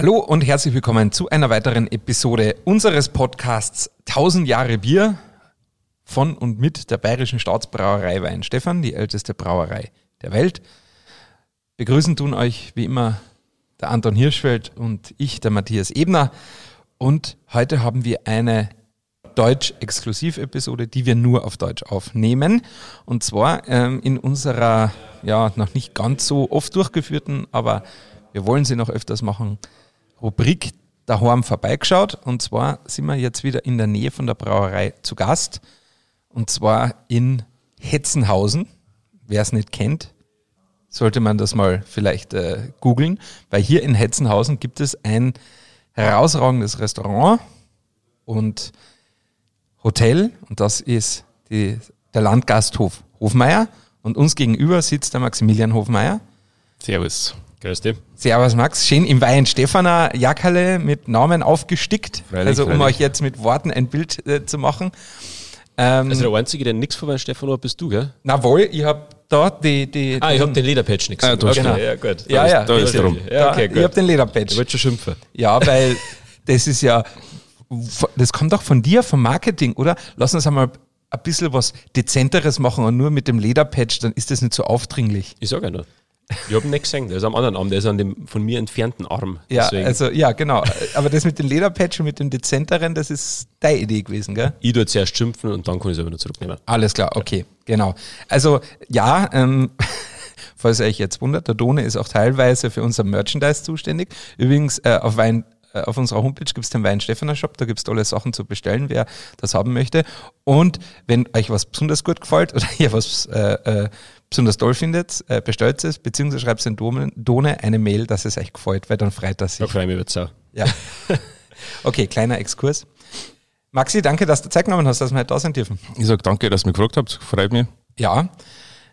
Hallo und herzlich willkommen zu einer weiteren Episode unseres Podcasts 1000 Jahre Bier von und mit der Bayerischen Staatsbrauerei Weinstefan, die älteste Brauerei der Welt. Begrüßen tun euch wie immer der Anton Hirschfeld und ich, der Matthias Ebner. Und heute haben wir eine Deutsch-Exklusiv-Episode, die wir nur auf Deutsch aufnehmen. Und zwar ähm, in unserer, ja, noch nicht ganz so oft durchgeführten, aber wir wollen sie noch öfters machen, Rubrik daheim vorbeigeschaut. Und zwar sind wir jetzt wieder in der Nähe von der Brauerei zu Gast. Und zwar in Hetzenhausen. Wer es nicht kennt, sollte man das mal vielleicht äh, googeln, weil hier in Hetzenhausen gibt es ein herausragendes Restaurant und Hotel und das ist die, der Landgasthof Hofmeier und uns gegenüber sitzt der Maximilian Hofmeier. Servus. Grüß dich. Servus Max, schön im Wein Stefaner Jackerle mit Namen aufgestickt, Freilich, also um freilich. euch jetzt mit Worten ein Bild äh, zu machen. Ähm, Also der Einzige, der nichts von meinem Stefan hat, bist du, gell? na wohl, ich habe da die, die Ah, ich hab den Lederpatch nichts. Ah, du hast Genau. Ja, gut. Ja, ja. Da ist ja, drum. Ja, okay, ich habe gut. den Ich Lederpatch. wollte schon schimpfen. Ja, weil das ist ja, das kommt doch von dir, vom Marketing, oder? Lass uns einmal ein bisschen was Dezenteres machen und nur mit dem Lederpatch, dann ist das nicht so aufdringlich. Ich sag ja nur. Ich hab ihn nicht gesehen, der ist am anderen Arm, der ist an dem von mir entfernten Arm. Ja, Deswegen. also, ja, genau. Aber das mit dem Lederpatch und mit dem Dezenteren, das ist deine Idee gewesen, gell? ich tue zuerst schimpfen und dann kann ich es aber noch zurücknehmen. Alles klar, okay, genau. Also ja, ähm, falls ihr euch jetzt wundert, der Done ist auch teilweise für unser Merchandise zuständig. Übrigens, äh, auf Wein, äh, auf unserer Homepage gibt es den Wein Stefaner Shop, da gibt es tolle Sachen zu bestellen, wer das haben möchte. Und wenn euch was besonders gut gefällt oder ihr was äh, äh, besonders toll findet, äh, bestellt es, beziehungsweise schreibt den Done, Done eine Mail, dass es euch gefällt, weil dann freut er Da sich. freue ich mich jetzt auch. Ja. Okay, kleiner Exkurs. Maxi, danke, dass du Zeit genommen hast, dass wir heute da sein dürfen. Ich sage danke, dass ihr mich gefragt habt. Freut mich. Ja,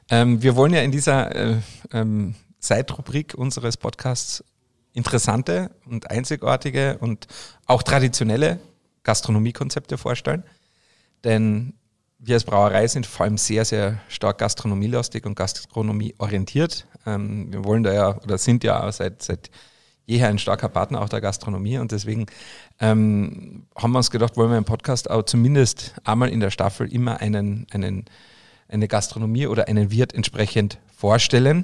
ähm, wir wollen ja in dieser äh, ähm, Zeitrubrik unseres Podcasts interessante und einzigartige und auch traditionelle Gastronomiekonzepte vorstellen. Denn wir als Brauerei sind vor allem sehr, sehr stark gastronomielastig und gastronomieorientiert. Ähm, wir wollen da ja oder sind ja seit, seit jeher ein starker Partner auch der Gastronomie und deswegen ähm, haben wir uns gedacht, wollen wir im Podcast auch zumindest einmal in der Staffel immer einen, einen, eine Gastronomie oder einen Wirt entsprechend vorstellen.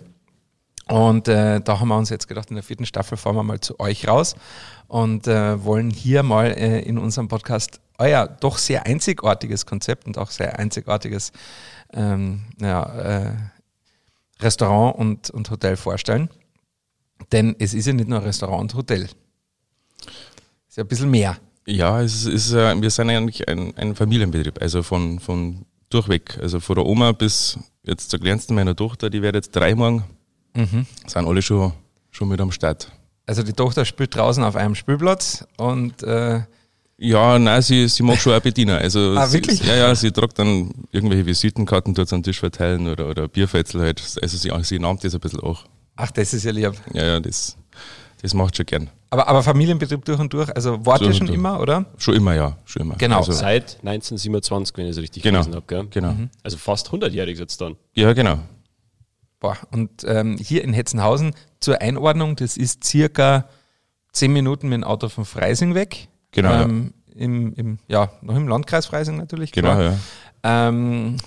Und äh, da haben wir uns jetzt gedacht, in der vierten Staffel fahren wir mal zu euch raus und äh, wollen hier mal äh, in unserem Podcast euer doch sehr einzigartiges Konzept und auch sehr einzigartiges ähm, ja, äh, Restaurant und, und Hotel vorstellen. Denn es ist ja nicht nur ein Restaurant und Hotel. Es ist ja ein bisschen mehr. Ja, es ist, wir sind eigentlich ein, ein Familienbetrieb, also von, von durchweg. Also von der Oma bis jetzt zur kleinsten meiner Tochter, die wird jetzt drei morgen, sind alle schon, schon mit am Start. Also die Tochter spielt draußen auf einem Spielplatz und äh, Ja, nein, sie, sie mag schon auch bedienen. Also Ah, sie, wirklich? Ja, ja, sie tragt dann irgendwelche Visitenkarten, tut am Tisch verteilen oder, oder Bierfetzel halt. Also sie, sie nahmt das ein bisschen auch. ach, das ist ja lieb. Ja, ja, das, das macht schon gern. Aber, aber Familienbetrieb durch und durch, also Durch und schon durch. immer, oder? Schon immer, ja, schon immer. Genau. Also, Seit 1927, wenn ich es richtig Genau. gelesen habe, gell? genau. Also fast 100-jährig jetzt dann. Ja, genau. Boah, und ähm, hier in Hetzenhausen zur Einordnung, das ist circa zehn Minuten mit dem Auto von Freising weg. Genau, ja. Ähm, im, im, ja, noch im Landkreis Freising natürlich. Genau, klar. ja. Ähm,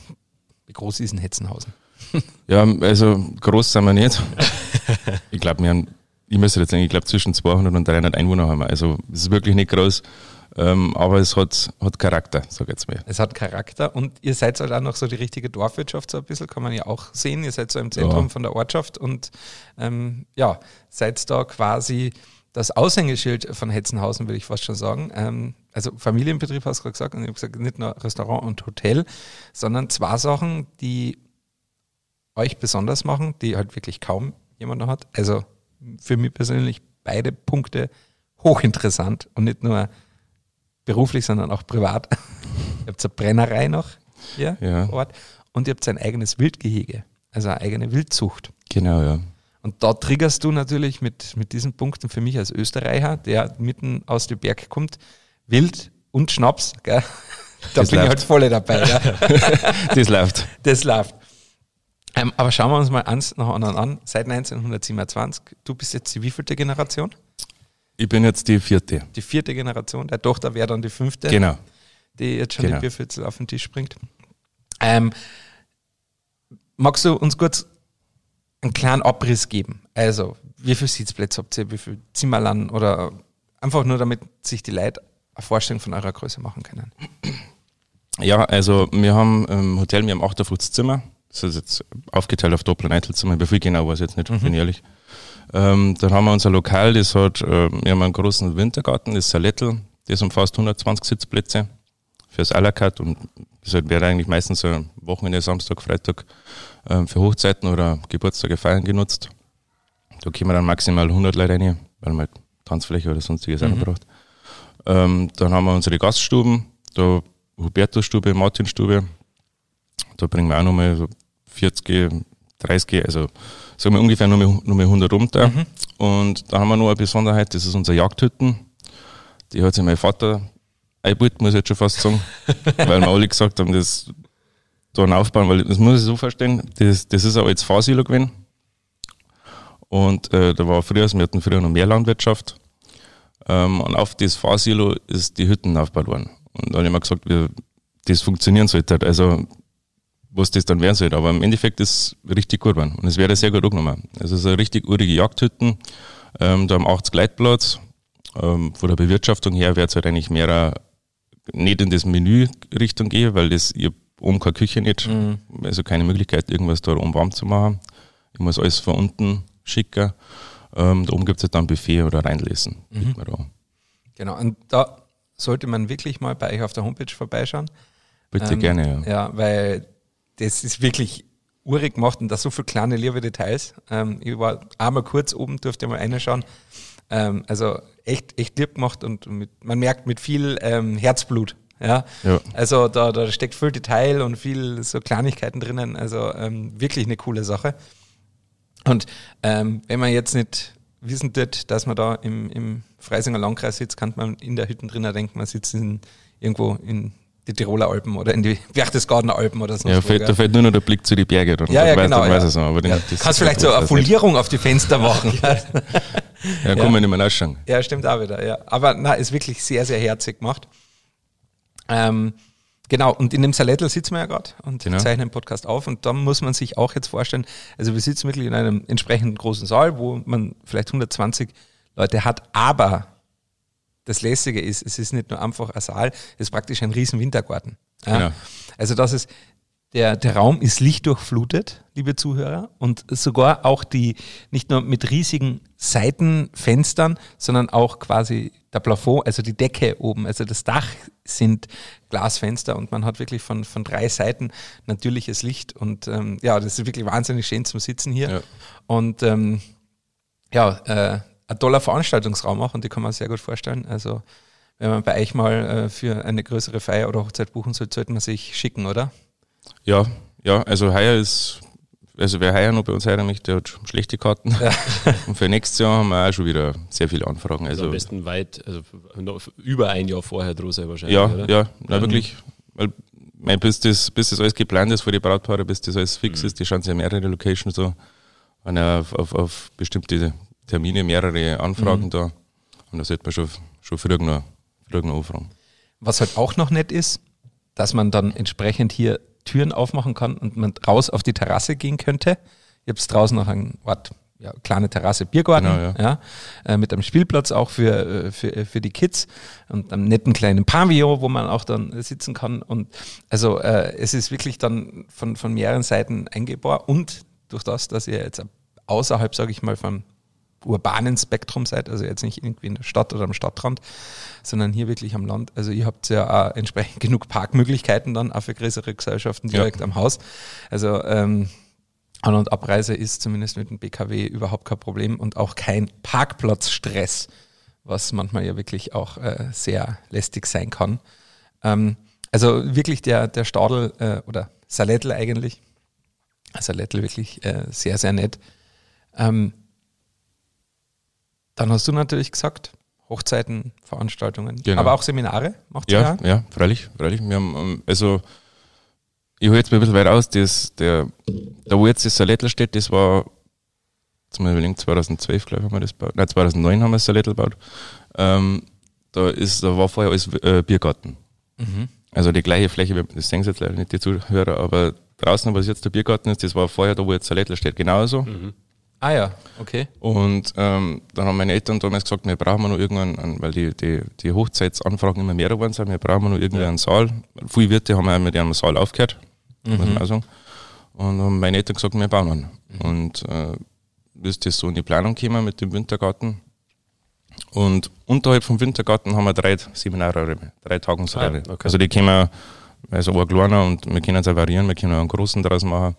wie groß ist denn Hetzenhausen? Ja, also groß sind wir nicht. ich glaube, wir haben, ich müsste jetzt sagen, ich glaube zwischen 200 und 300 Einwohner haben wir. Also es ist wirklich nicht groß, ähm, aber es hat, hat Charakter, sag ich jetzt mal. Es hat Charakter und ihr seid halt auch noch so die richtige Dorfwirtschaft, so ein bisschen, kann man ja auch sehen. Ihr seid so im Zentrum Ja. von der Ortschaft und ähm, ja, seid da quasi das Aushängeschild von Hetzenhausen, würde ich fast schon sagen. Ähm, also Familienbetrieb hast du gerade gesagt und ich habe gesagt, nicht nur Restaurant und Hotel, sondern zwei Sachen, die euch besonders machen, die halt wirklich kaum jemand noch hat. Also für mich persönlich beide Punkte hochinteressant und nicht nur beruflich, sondern auch privat. ihr habt eine Brennerei noch hier Ja. vor Ort und ihr habt ein eigenes Wildgehege, also eine eigene Wildzucht. Genau, ja. Und da triggerst du natürlich mit, mit diesen Punkten für mich als Österreicher, der mitten aus dem Berg kommt, Wild und Schnaps, gell? da Das bin ich läuft. halt voll dabei. Gell? Das läuft. Das läuft. Ähm, aber schauen wir uns mal eins nach anderen an. Seit 1927, du bist jetzt die wievielte Generation? Ich bin jetzt die vierte. Die vierte Generation. Der Tochter wäre dann die fünfte, Genau. die jetzt schon Genau. die Bierfützel auf den Tisch bringt. Ähm, magst du uns kurz einen kleinen Abriss geben? Also, wie viele Sitzplätze habt ihr, wie viele Zimmerlern oder einfach nur, damit sich die Leute eine Vorstellung von eurer Größe machen können? Ja, also wir haben im Hotel, wir haben 58 Zimmer. Das ist jetzt aufgeteilt auf Doppel- und Einzelzimmer. Wie viel genau weiß ich jetzt nicht, bin ich ehrlich. Ähm, dann haben wir unser Lokal, das hat, äh, wir haben einen großen Wintergarten, das Salettel, das umfasst 120 Sitzplätze fürs à la carte und das halt wäre eigentlich meistens so ein Wochenende, Samstag, Freitag ähm, für Hochzeiten oder Geburtstage feiern genutzt. Da können wir dann maximal 100 Leute rein, weil man halt Tanzfläche oder sonstiges noch braucht. Ähm, dann haben wir unsere Gaststuben, da Hubertusstube, Martinstube, da bringen wir auch nochmal so 40, 30, also sagen wir ungefähr nur mal, nur mal 100 runter. Und da haben wir noch eine Besonderheit, das ist unsere Jagdhütten. Die hat sich mein Vater eingebaut, muss ich jetzt schon fast sagen, weil wir alle gesagt haben, das da aufbauen, weil das muss ich so verstehen, das, das ist ein altes Fahrsilo gewesen. Und äh, da war früher, wir hatten früher noch mehr Landwirtschaft. Ähm, und auf das Fahrsilo ist die Hütten aufgebaut worden. Und da habe ich mir gesagt, wie das funktionieren sollte. halt. Also, was das dann werden sollte. Aber im Endeffekt ist es richtig gut geworden. Und es wäre sehr gut angenommen. Es ist eine richtig urige Jagdhütten. Ähm, da haben 80 Leitplatz. Ähm, von der Bewirtschaftung her wird es halt eigentlich mehr nicht in das Menü Richtung gehen, weil das, ich oben keine Küche nicht. Also keine Möglichkeit, irgendwas da oben warm zu machen. Ich muss alles von unten schicken. Ähm, da oben gibt es halt dann Buffet oder reinlesen. da. Genau, und da sollte man wirklich mal bei euch auf der Homepage vorbeischauen. Bitte Ähm, gerne, ja. Ja, weil das ist wirklich urig gemacht und da so viele kleine liebe Details. Ähm, ich war einmal kurz oben, durfte mal reinschauen. Ähm, also echt, echt lieb gemacht und mit, man merkt mit viel ähm, Herzblut. Ja? Ja. Also da, da steckt viel Detail und viel so Kleinigkeiten drinnen. Also ähm, wirklich eine coole Sache. Und ähm, wenn man jetzt nicht wissen tut, dass man da im, im Freisinger Landkreis sitzt, kann man in der Hütte drinnen denken, man sitzt in, irgendwo in die Tiroler Alpen oder in die Berchtesgadener Alpen oder so. Ja, fällt, da fällt nur noch der Blick zu den Bergen. Dann, Ja, ja, weiß, genau, weiß ja. es noch, aber den, ja. Kannst vielleicht so eine. Folierung auf die Fenster machen. Ja, kann man nicht mehr ausschauen. Ja, stimmt auch wieder, ja. Aber na, ist wirklich sehr, sehr herzig gemacht. Ähm, genau, und in dem Salettel sitzen wir ja gerade und Genau. zeichnen den Podcast auf. Und da muss man sich auch jetzt vorstellen, also wir sitzen wirklich in einem entsprechend großen Saal, wo man vielleicht 120 Leute hat, aber das Lässige ist, es ist nicht nur einfach ein Saal, es ist praktisch ein riesen Wintergarten. Ja? Genau. Also das ist, der, der Raum ist lichtdurchflutet, liebe Zuhörer, und sogar auch die, nicht nur mit riesigen Seitenfenstern, sondern auch quasi der Plafond, also die Decke oben, also das Dach sind Glasfenster und man hat wirklich von, von drei Seiten natürliches Licht und ähm, ja, das ist wirklich wahnsinnig schön zum Sitzen hier. Ja. Und ähm, ja, äh, ein toller Veranstaltungsraum auch und die kann man sehr gut vorstellen. Also wenn man bei euch mal äh, für eine größere Feier oder Hochzeit buchen soll, sollte man sich schicken, oder? Ja, ja, also heuer ist, also wer heuer noch bei uns heiraten möchte, der hat schon schlechte Karten. Und für nächstes Jahr haben wir auch schon wieder sehr viele Anfragen. Also Also, am besten weit, also noch über ein Jahr vorher draus sein wahrscheinlich, ja, oder? ja, na, wirklich. Weil, mein, bis, das, bis das alles geplant ist für die Brautpaare, bis das alles fix ist, die schauen sich ja mehrere Locations so, haben ja auf, auf, auf bestimmte Termine mehrere Anfragen da. Und da sollte man schon, schon früh noch, früh noch anfragen. Was halt auch noch nett ist, dass man dann entsprechend hier Türen aufmachen kann und man raus auf die Terrasse gehen könnte. Ich habe es draußen noch ein Ort, ja, kleine Terrasse, Biergarten, Genau, ja. ja, äh, mit einem Spielplatz auch für, äh, für, äh, für die Kids und einem netten kleinen Pavillon, wo man auch dann sitzen kann. Und also äh, es ist wirklich dann von, von mehreren Seiten eingebaut und durch das, dass ihr jetzt außerhalb, sage ich mal, vom urbanen Spektrum seid, also jetzt nicht irgendwie in der Stadt oder am Stadtrand, sondern hier wirklich am Land. Also ihr habt ja auch entsprechend genug Parkmöglichkeiten dann auch für größere Gesellschaften direkt am Haus. Also ähm, An- und Abreise ist zumindest mit dem BKW überhaupt kein Problem und auch kein Parkplatzstress, was manchmal ja wirklich auch äh, sehr lästig sein kann. Ähm, also wirklich der, der Stadel äh, oder Salettel eigentlich, Salettel wirklich äh, sehr, sehr nett. Ähm, dann hast du natürlich gesagt, Hochzeiten, Veranstaltungen, Genau. aber auch Seminare macht ihr Ja, ja, freilich, freilich. Wir haben, ähm, also, ich hole jetzt mal ein bisschen weit aus, das, der, da wo jetzt das Salettel steht, das war zum Beispiel 2012, glaube ich, haben wir das gebaut. Nein, 2009 haben wir das Salettel gebaut. Ähm, da, ist, da war vorher alles äh, Biergarten. Mhm. Also die gleiche Fläche, das sehen Sie jetzt leider nicht, die Zuhörer, aber draußen, was jetzt der Biergarten ist, das war vorher da, wo jetzt Salettel steht, genauso. Ah ja, okay. Und ähm, dann haben meine Eltern damals gesagt, wir brauchen noch irgendwann, weil die, die, die Hochzeitsanfragen immer mehr geworden sind, wir brauchen noch irgendwie einen Saal. Viele Wirte haben auch mit einem Saal aufgehört, muss man auch sagen. Und haben meine Eltern gesagt, wir bauen einen. Und äh, ist das so in die Planung gekommen mit dem Wintergarten. Und unterhalb vom Wintergarten haben wir drei Seminarräume, drei Tagungsräume. Ah ja, okay. Also die können wir, also ein kleiner und wir können es variieren, wir können auch einen großen draus machen.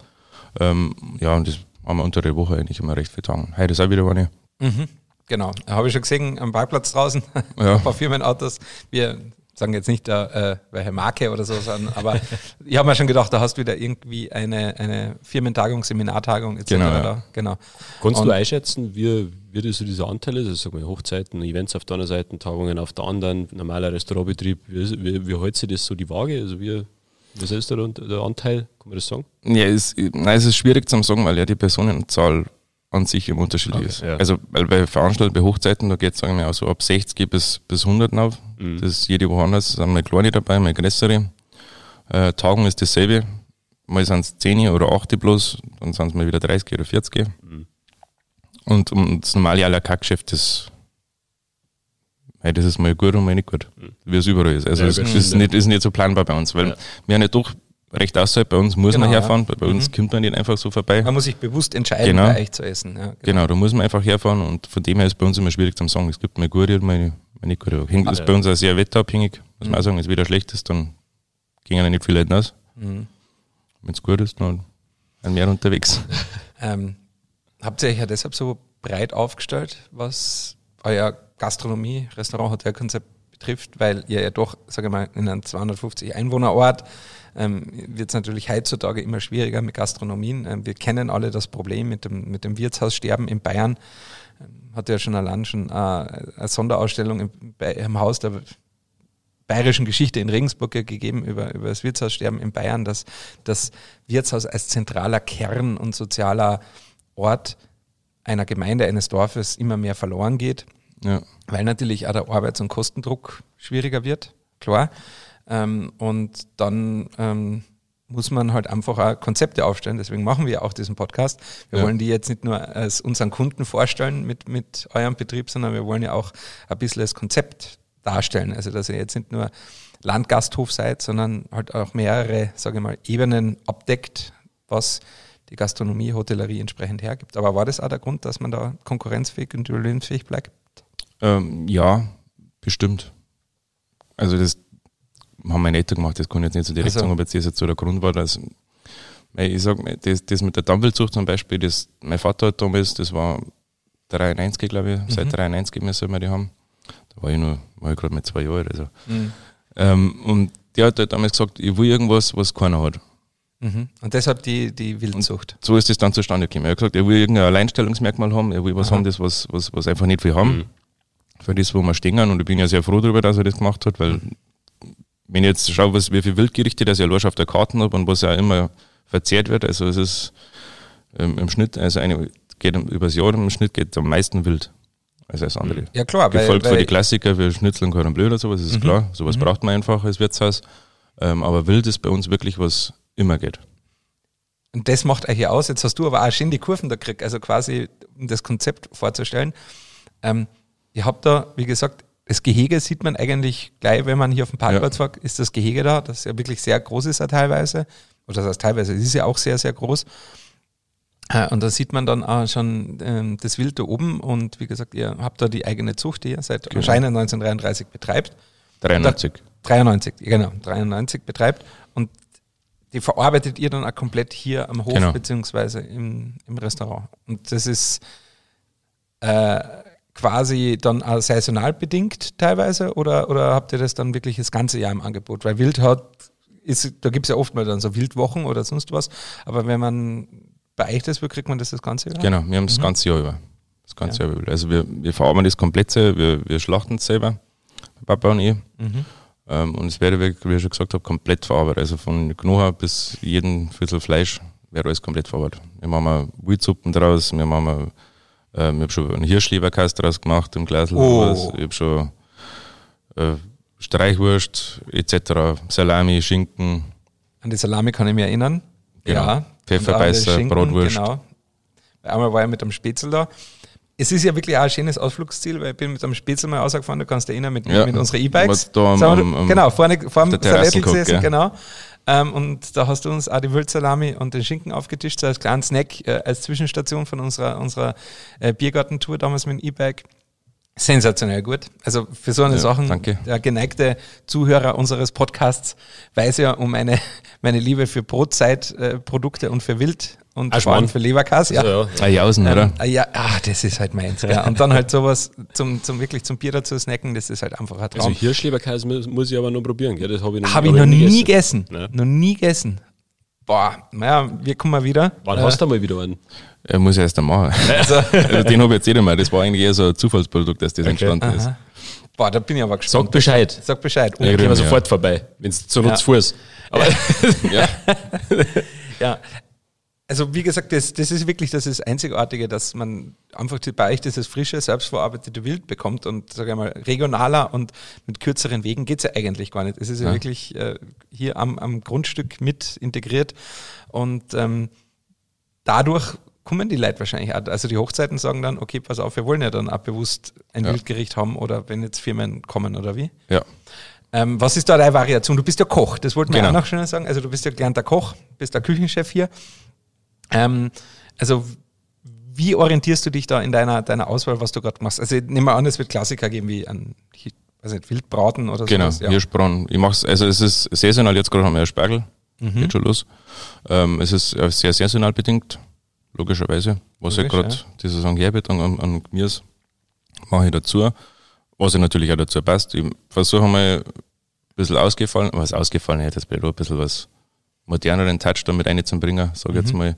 Ähm, ja, und das haben wir unter der Woche eigentlich immer recht viel Tagen. Heute ist auch wieder eine. Mhm. Genau. Habe ich schon gesehen am Parkplatz draußen. Ja. Ein paar Firmenautos. Wir sagen jetzt nicht, äh, welche Marke oder so, sondern, aber ich habe mir schon gedacht, da hast du wieder irgendwie eine, eine Firmentagung, Seminartagung etc. Genau, ja. genau. Kannst Und- du einschätzen, wie, wie das so diese Anteile ist? Also sag mal, Hochzeiten, Events auf der einen Seite, Tagungen auf der anderen, normaler Restaurantbetrieb, wie, ist- wie, wie hält sich das so die Waage? Also wie, was ist da der, der Anteil? Kann man das sagen? Ja, es, nein, es ist schwierig zu sagen, weil ja die Personenzahl an sich im Unterschied Okay, ist. ja. Also, weil bei Veranstaltungen, bei Hochzeiten, da geht es, sagen wir, auch so ab 60 bis, bis 100 auf. Mhm. Das ist jede Woche anders. Es sind mal kleine dabei, mal größere. Äh, Tagung ist dasselbe. Mal sind es 10 oder 8 bloß, dann sind es mal wieder 30 oder 40. Mhm. Und, und das normale à la carte Geschäft, das, hey, das ist mal gut und mal nicht gut. Wie es überall ist. Also, Ja, es gut, ist, nicht, ist nicht so planbar bei uns, weil Ja. wir haben ja doch recht außerhalb. Bei uns muss Genau, man ja. herfahren, bei, bei uns kommt man nicht einfach so vorbei. Man muss sich bewusst entscheiden, Genau. bei euch zu essen. Ja, Genau, da muss man einfach herfahren und von dem her ist bei uns immer schwierig zu sagen. Es gibt mal gute und mal, mal nicht gute. Hängt ist ja. bei uns auch sehr wetterabhängig, muss man auch sagen. Wenn es wieder schlecht ist, dann gehen ja nicht viele Leute aus. Mhm. Wenn es gut ist, dann sind mehr unterwegs. Ähm, habt ihr euch ja deshalb so breit aufgestellt, was euer Gastronomie, Restaurant, Hotelkonzept betrifft, weil ihr ja doch, sage ich mal, in einem 250 Einwohnerort ähm, wird es natürlich heutzutage immer schwieriger mit Gastronomien. Ähm, wir kennen alle das Problem mit dem, mit dem Wirtshaussterben in Bayern. Ähm, hat ja schon allein schon äh, eine Sonderausstellung im, im Haus der bayerischen Geschichte in Regensburg gegeben über, über das Wirtshaussterben in Bayern, dass das Wirtshaus als zentraler Kern und sozialer Ort einer Gemeinde, eines Dorfes immer mehr verloren geht, Ja. weil natürlich auch der Arbeits- und Kostendruck schwieriger wird, klar. Ähm, und dann ähm, muss man halt einfach auch Konzepte aufstellen. Deswegen machen wir auch diesen Podcast. Wir Ja. wollen die jetzt nicht nur als unseren Kunden vorstellen mit, mit eurem Betrieb, sondern wir wollen ja auch ein bisschen das Konzept darstellen. Also, dass ihr jetzt nicht nur Landgasthof seid, sondern halt auch mehrere, sage ich mal, Ebenen abdeckt, was die Gastronomie, Hotellerie entsprechend hergibt. Aber war das auch der Grund, dass man da konkurrenzfähig und überlebensfähig bleibt? Ähm, ja, bestimmt. Also das haben meine Eltern gemacht, das kann ich jetzt nicht so direkt Also- sagen, ob jetzt das jetzt so der Grund war, dass ich sag, das, das mit der Dampfwildzucht zum Beispiel, das, mein Vater hat damals, das war 93, glaube ich, seit 93 müssen wir die haben. Da war ich nur, war ich gerade mit zwei Jahren. Also. Ähm, und der hat halt damals gesagt, ich will irgendwas, was keiner hat. Mhm. Und deshalb die, die Wildzucht. So ist das dann zustande gekommen. Er hat gesagt, er will irgendein Alleinstellungsmerkmal haben, er will was Aha. haben, das, was, was, was einfach nicht viel haben. Für das, wo wir stehen. Und ich bin ja sehr froh darüber, dass er das gemacht hat, weil wenn ich jetzt schaue, was, wie viele Wildgerichte das ich schon auf der Karte habe und was ja immer verzehrt wird, also es ist ähm, im Schnitt, also eine geht übers Jahr im Schnitt geht am meisten Wild als alles andere. Ja klar, weil, Gefolgt von weil die Klassiker wie Schnitzel und Cordon Bleu oder sowas, ist Mhm. klar. Sowas braucht man einfach als Wirtshaus. Ähm, aber Wild ist bei uns wirklich was immer geht. Und das macht euch ja aus. Jetzt hast du aber auch schön die Kurven da gekriegt, also quasi, um das Konzept vorzustellen. Ähm, ihr habt da, wie gesagt, das Gehege sieht man eigentlich gleich, wenn man hier auf dem Parkplatz fährt, ist das Gehege da, das ja wirklich sehr groß ist ja teilweise. Oder das heißt teilweise, es ist ja auch sehr, sehr groß. Äh, Und da sieht man dann auch schon ähm, das Wild da oben und wie gesagt, ihr habt da die eigene Zucht, die ihr seit Genau. anscheinend 1933 betreibt. 93. 93, genau, 93 betreibt und die verarbeitet ihr dann auch komplett hier am Hof Genau. beziehungsweise im, im Restaurant. Und das ist äh, quasi dann auch saisonal bedingt teilweise oder, oder habt ihr das dann wirklich das ganze Jahr im Angebot? Weil Wild hat, ist, da gibt es ja oft mal dann so Wildwochen oder sonst was, aber wenn man bei euch das will, kriegt man das das ganze Jahr? Genau, wir haben das ganze Jahr über. Das ganze Jahr über. Also wir, wir verarbeiten das komplett wir, wir schlachten es selber, Papa und ich. Mhm. Ähm, und es werde, wirklich, wie ich schon gesagt habe, komplett verarbeitet. Also von Knochen bis jeden Viertel Fleisch wird alles komplett verarbeitet. Wir machen Wildsuppen draus, wir machen Ähm, ich habe schon einen Hirschleberkast draus gemacht im Glas. Oh. Ich habe schon äh, Streichwurst etc., Salami, Schinken, An die Salami kann ich mich erinnern. Genau. Ja. Pfefferbeißer, den Bratwurst. Genau. Einmal war ich mit einem Spätzle da. Es ist ja wirklich auch ein schönes Ausflugsziel, weil ich bin mit einem Spätzle mal rausgefahren, du kannst dich erinnern, mit, Ja. mit unseren E-Bikes. Genau, vorne, vor der dem Terrasse Salettel guckt, gesessen, genau. Ähm, und da hast du uns auch die Wildsalami und den Schinken aufgetischt, so als kleinen Snack, äh, als Zwischenstation von unserer, unserer äh, Biergartentour damals mit dem E-Bike. Sensationell gut. Also für so eine Ja, Sachen, danke. der geneigte Zuhörer unseres Podcasts weiß ja um meine, meine Liebe für Brotzeitprodukte äh, Produkte und für Wild und Ach, vor allem für Leberkas. Ja. Also, ja. Ah, Jausen, oder? Ähm, ja, ah, das ist halt meins. Ja. Und dann halt sowas zum, zum wirklich zum Bier dazu snacken, das ist halt einfach ein Also Traum. Hirschleberkäse muss, muss ich aber noch probieren, gell? Das habe ich noch, Habe ich hab noch nie gegessen. Ja. Noch nie gegessen. Boah, naja, wir kommen mal wieder. Wann Äh, hast du mal wieder einen? Er muss erst einmal machen. Also, den habe ich jetzt eh nicht mehr. Das war eigentlich eher so ein Zufallsprodukt, dass das entstanden ist. Aha. Boah, da bin ich aber gespannt. Sag Bescheid. Sag Bescheid. Ja, Gehen wir ja. sofort vorbei, wenn es zu Nutz Ja. Fuß. Aber Ja, Ja. Also wie gesagt, das, das ist wirklich das, ist das Einzigartige, dass man einfach die- bei euch dieses frische, selbstverarbeitete Wild bekommt und sage ich mal regionaler und mit kürzeren Wegen geht's ja eigentlich gar nicht. Es ist ja, Ja. wirklich äh, hier am, am Grundstück mit integriert und ähm, dadurch kommen die Leute wahrscheinlich auch. Also die Hochzeiten sagen dann, okay, pass auf, wir wollen ja dann auch bewusst ein Ja. Wildgericht haben oder wenn jetzt Firmen kommen oder wie. ja. Ähm, was ist da deine Variation? Du bist ja Koch, das wollten wir Genau. auch noch schnell sagen. Also du bist ja gelernter Koch, bist der Küchenchef hier. Ähm, also wie orientierst du dich da in deiner, deiner Auswahl, was du gerade machst? Also ich nehme mal an, es wird Klassiker geben wie ein ich weiß nicht, Wildbraten oder Genau, sowas. Ja. Hirschbraten. Ich mach's, also es ist saisonal, jetzt gerade haben wir ja Spargel, Mhm. geht schon los. Ähm, es ist äh, sehr saisonal bedingt, logischerweise. Was Logisch, ja gerade ja. die Saison herbietet an, an, an Gemüse, mache ich dazu. Was ja natürlich auch dazu passt. Ich versuche mal ein bisschen ausgefallen, was ausgefallen hätte, das ein bisschen was moderneren Touch damit reinzubringen, sage ich Mhm. jetzt mal.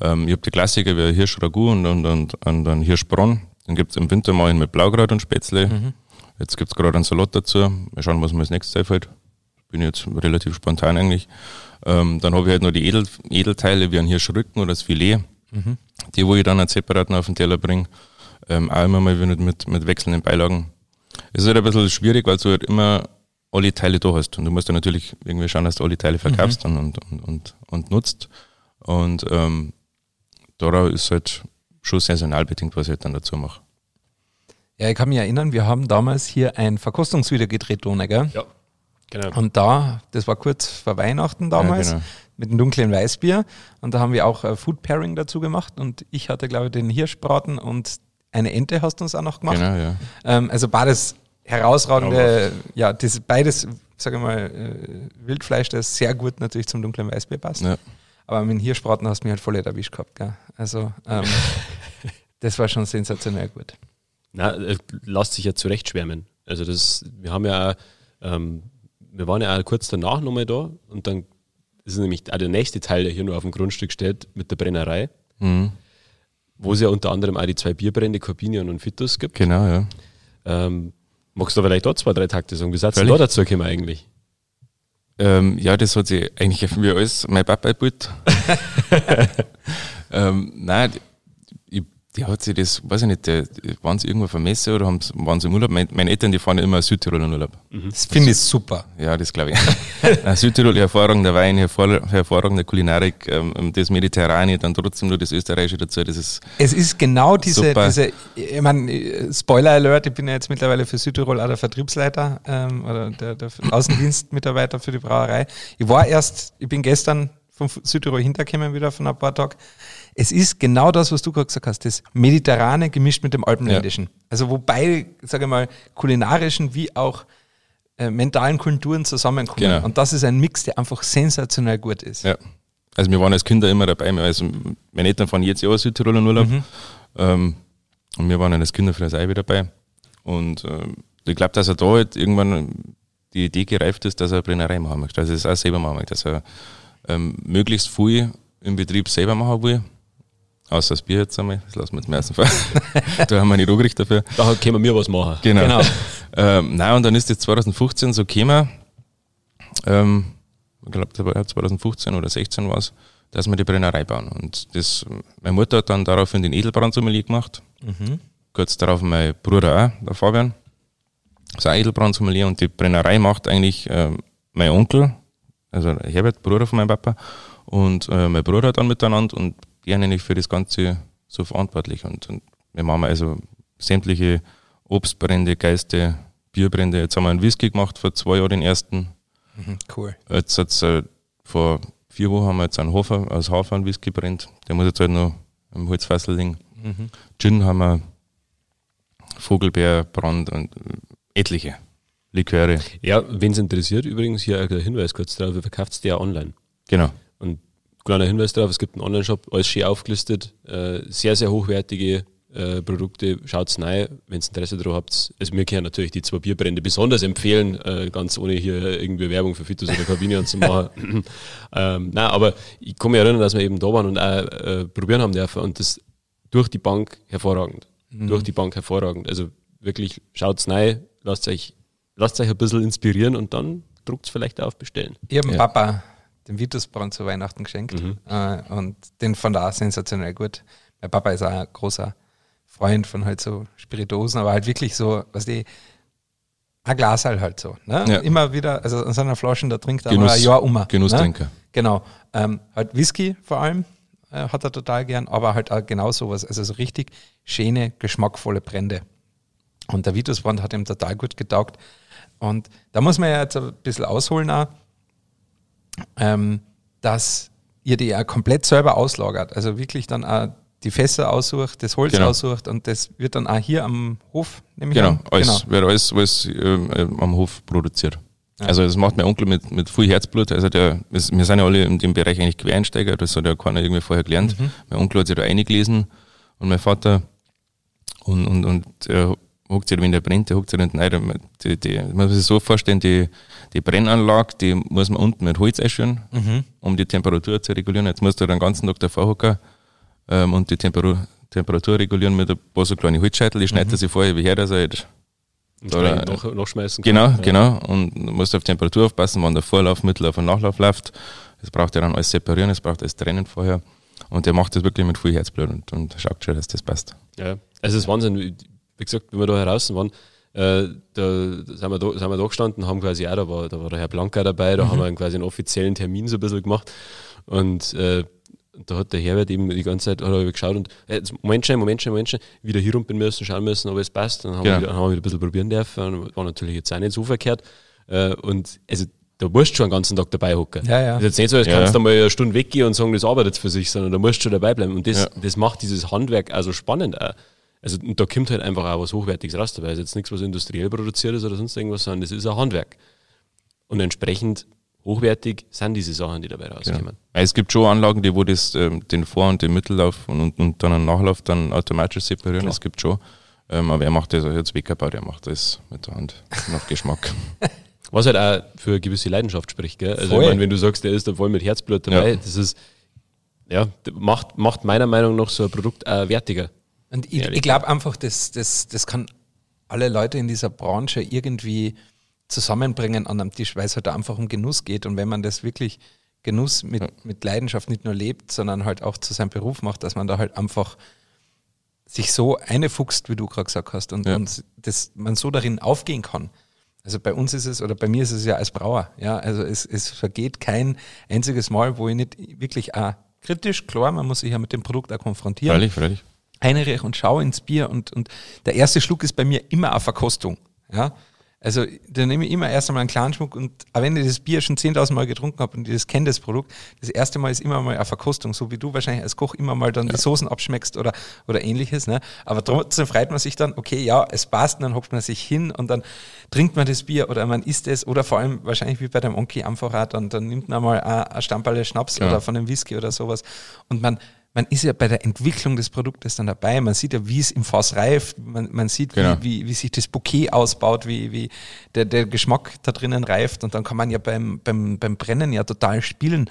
Ähm, ich habe die Klassiker wie Hirschragout und, und, und, und dann Hirschbronn. Den gibt's im Winter mal mit Blaukraut und Spätzle. Mhm. Jetzt gibt's gerade einen Salat dazu. Mal schauen, was mir als nächstes einfällt. Bin jetzt relativ spontan eigentlich. Ähm, dann habe ich halt noch die Edel, Edelteile wie ein Hirschrücken oder das Filet. Mhm. Die, wo ich dann einen separaten auf den Teller bringe. Ähm, auch immer mal wieder mit, mit wechselnden Beilagen. Es ist halt ein bisschen schwierig, weil du halt immer alle Teile da hast. Und du musst dann natürlich irgendwie schauen, dass du alle Teile verkaufst und, und, und, und, und nutzt. Und ähm, darauf ist halt schon saisonal bedingt, was ich halt dann dazu mache. ja, ich kann mich erinnern, wir haben damals hier ein Verkostungsvideo gedreht, ohne, gell? ja, genau. Und da, das war kurz vor Weihnachten damals, Ja, genau. mit einem dunklen Weißbier. Und da haben wir auch äh, Food Pairing dazu gemacht. Und ich hatte, glaube ich, den Hirschbraten und eine Ente hast du uns auch noch gemacht. Genau, ja. Ähm, also beides herausragende, ja, das, beides, sage ich mal, äh, Wildfleisch, das sehr gut natürlich zum dunklen Weißbier passt. ja. Aber mit Hirschbraten hast du mich halt voll erwischt gehabt. Gell? Also ähm, das war schon sensationell gut. Na, äh, lässt sich ja zurecht schwärmen. Also das, wir haben ja, auch, ähm, wir waren ja auch kurz danach nochmal da und dann ist nämlich auch der nächste Teil, der hier nur auf dem Grundstück steht, mit der Brennerei, Mhm. wo es ja unter anderem auch die zwei Bierbrände, Corbinian und Fitus gibt. Genau, ja. Ähm, magst du vielleicht da zwei, drei Takte sagen? Wie seid ihr da dazu gekommen eigentlich? Ähm, ja, das hat sich eigentlich für mich alles mein Papa gebaut. ähm, nein, die hat sich das, weiß ich nicht, die, waren sie irgendwo vermessen oder haben, waren sie im Urlaub? Mein, meine Eltern, die fahren ja immer Südtirol in Urlaub. Das finde ich super. Ja, das glaube ich. Südtirol, hervorragender Wein, hervor, hervorragende Kulinarik, ähm, das Mediterrane, dann trotzdem nur das Österreichische dazu, das ist, Es ist genau diese, Super. diese ich meine, Spoiler Alert, ich bin ja jetzt mittlerweile für Südtirol auch der Vertriebsleiter ähm, oder der, der Außendienstmitarbeiter für die Brauerei. Ich war erst, ich bin gestern von Südtirol hintergekommen wieder von ein paar Tagen. Es ist genau das, was du gerade gesagt hast, das Mediterrane gemischt mit dem Alpenländischen. Also wobei, sage ich mal, kulinarischen wie auch äh, mentalen Kulturen zusammenkommen. Genau. Und das ist ein Mix, der einfach sensationell gut ist. ja. Also wir waren als Kinder immer dabei, also meine Eltern fahren jetzt Jahr Südtirol in Urlaub. Ähm, und wir waren als Kinder für das Eiwe dabei. Und ähm, ich glaube, dass er da halt irgendwann die Idee gereift ist, dass er eine Brennerei machen möchte, dass er es auch selber machen möchte, dass er ähm, möglichst viel im Betrieb selber machen will. Außer das Bier jetzt einmal, das lassen wir jetzt meistens vor. da haben wir nicht angerichtet dafür. Da können wir was machen. Genau. Genau. ähm, nein, und dann ist das 2015 so gekommen, ähm, ich glaube, das war ja 2015 oder 16 war es, dass wir die Brennerei bauen. Und das, meine Mutter hat dann daraufhin den Edelbrandsommelier gemacht. Mhm. Kurz darauf mein Bruder auch, der Fabian. ist auch Edelbrandsommelier und die Brennerei macht eigentlich äh, mein Onkel, also Herbert, Bruder von meinem Papa, und äh, mein Bruder dann miteinander und sind eigentlich für das Ganze so verantwortlich. Und, und wir machen also sämtliche Obstbrände, Geiste, Bierbrände. Jetzt haben wir einen Whisky gemacht vor zwei Jahren den ersten. Mhm, cool. Jetzt hat's, äh, vor vier Wochen haben wir jetzt einen Hofer, aus Hafer einen Whisky brennt. Der muss jetzt halt noch im Holzfassel liegen. Mhm. Gin haben wir, Vogelbeerbrand und äh, etliche Liköre. Ja, wen es interessiert, übrigens hier ein Hinweis kurz drauf, ihr verkauft es ja online. Genau. Kleiner Hinweis darauf, es gibt einen Online-Shop, alles schön aufgelistet, äh, sehr, sehr hochwertige äh, Produkte, schaut's rein, wenn ihr Interesse daran habt. Also mir können natürlich die zwei Bierbrände besonders empfehlen, äh, ganz ohne hier irgendwie Werbung für Fitus oder Kabine zu machen. ähm, nein, aber ich kann mich erinnern, dass wir eben da waren und auch äh, probieren haben dürfen und das durch die Bank hervorragend. Durch die Bank hervorragend. Also wirklich schaut's rein, lasst euch, lasst euch ein bisschen inspirieren und dann druckt's vielleicht auf bestellen. Ich habe dem Ja. Papa den Vitusbrand zu Weihnachten geschenkt äh, und den fand er auch sensationell gut. Mein Papa ist auch ein großer Freund von halt so Spirituosen, aber halt wirklich so, was die, ein Glas halt halt so. Ne? Ja. Immer wieder, also an seiner Flaschen, da trinkt er Genuss- ein Jahr um. Genusstrinker. Ne? Genau. Ähm, halt Whisky vor allem äh, hat er total gern, aber halt auch genau sowas. Also so richtig schöne, geschmackvolle Brände. Und der Vitusbrand hat ihm total gut getaugt. Und da muss man ja jetzt ein bisschen ausholen auch, ähm, dass ihr die ja komplett selber auslagert. Also wirklich dann auch die Fässer aussucht, das Holz Genau. aussucht und das wird dann auch hier am Hof, nehme ich Genau, alles, wird alles, alles ähm, ähm, am Hof produziert. Also das macht mein Onkel mit, mit viel Herzblut. Also der, wir sind ja alle in dem Bereich eigentlich Quereinsteiger, das hat ja keiner irgendwie vorher gelernt. Mein Onkel hat sich da eingelesen und mein Vater und, und, und er hockt sich, wenn der brennt, der hockt sich hinten rein. Die, die, man muss sich so vorstellen, die, die Brennanlage, die muss man unten mit Holz einschüren, um die Temperatur zu regulieren. Jetzt musst du den ganzen Tag davor hocken ähm, und die Temperatur, Temperatur regulieren mit ein paar so kleine Holzscheitel. Die schneidet er sich vorher wie her, dass er halt Und Oder- noch, nachschmeißen kann. Genau, Ja. genau. Und du musst auf Temperatur aufpassen, wann der Vorlauf, Mittellauf und Nachlauf läuft. Das braucht er dann alles separieren, das braucht alles trennen vorher. Und der macht das wirklich mit viel Herzblut und, und schaut schon, dass das passt. Ja, es ist Wahnsinn. Wie gesagt, wenn wir da heraus waren, äh, da sind wir, da sind wir da gestanden, haben quasi auch, da war, da war der Herr Blanker dabei, da haben wir quasi einen offiziellen Termin so ein bisschen gemacht. Und äh, da hat der Herbert eben die ganze Zeit hat er geschaut und äh, Moment schnell, Moment schnell, Moment schnell, wieder hier rumpen müssen, schauen müssen, ob es passt. Dann haben, Genau. wir, wieder, haben wir wieder ein bisschen probieren dürfen. War natürlich jetzt auch nicht so verkehrt. Äh, und also da musst du schon den ganzen Tag dabei hocken. Ja, ja. Das ist jetzt nicht so, als Ja. kannst du mal eine Stunde weggehen und sagen, das arbeitet für sich, sondern da musst du schon dabei bleiben. Und das, Ja. das macht dieses Handwerk also spannend auch. Also da kommt halt einfach auch was Hochwertiges raus dabei. ist jetzt nichts, was industriell produziert ist oder sonst irgendwas, sondern das ist ein Handwerk. Und entsprechend hochwertig sind diese Sachen, die dabei Genau. rauskommen. Weil Es gibt schon Anlagen, die wo das, ähm, den Vor- und den Mittellauf und, und, und dann einen Nachlauf dann automatisch separieren. Klar. Es gibt schon. Ähm, aber er macht das jetzt Weckerbau, der macht das mit der Hand nach Geschmack. Was halt auch für eine gewisse Leidenschaft spricht. Gell? Also ich meine, wenn du sagst, der ist da voll mit Herzblut dabei, Ja. das ist ja, macht, macht meiner Meinung nach so ein Produkt auch wertiger. Und ich, ich glaube einfach, das, das, das kann alle Leute in dieser Branche irgendwie zusammenbringen an einem Tisch, weil es halt da einfach um Genuss geht. Und wenn man das wirklich Genuss mit, mit Leidenschaft nicht nur lebt, sondern halt auch zu seinem Beruf macht, dass man da halt einfach sich so einfuchst, wie du gerade gesagt hast, und, Ja. und das, man so darin aufgehen kann. Also bei uns ist es, oder bei mir ist es ja als Brauer, ja, also es, es vergeht kein einziges Mal, wo ich nicht wirklich auch kritisch, klar, man muss sich ja mit dem Produkt auch konfrontieren freilich, freilich. Einrich und schaue ins Bier und, und der erste Schluck ist bei mir immer eine Verkostung. Ja? Also da nehme ich immer erst einmal einen kleinen Schluck und auch wenn ich das Bier schon 10.000 Mal getrunken habe und ich das kenne, das Produkt, das erste Mal ist immer mal eine Verkostung, so wie du wahrscheinlich als Koch immer mal dann die Soßen abschmeckst oder, oder ähnliches. Ne? Aber trotzdem freut man sich dann, okay, ja, es passt, und dann hockt man sich hin und dann trinkt man das Bier oder man isst es oder vor allem wahrscheinlich wie bei dem Onkel einfach auch, dann, dann nimmt man mal ein, ein Stamperle Schnaps Ja. oder von einem Whisky oder sowas und man man ist ja bei der Entwicklung des Produktes dann dabei. Man sieht ja, wie es im Fass reift. Man, man sieht, Genau. wie, wie, wie sich das Bouquet ausbaut, wie, wie der, der Geschmack da drinnen reift. Und dann kann man ja beim, beim, beim Brennen ja total spielen.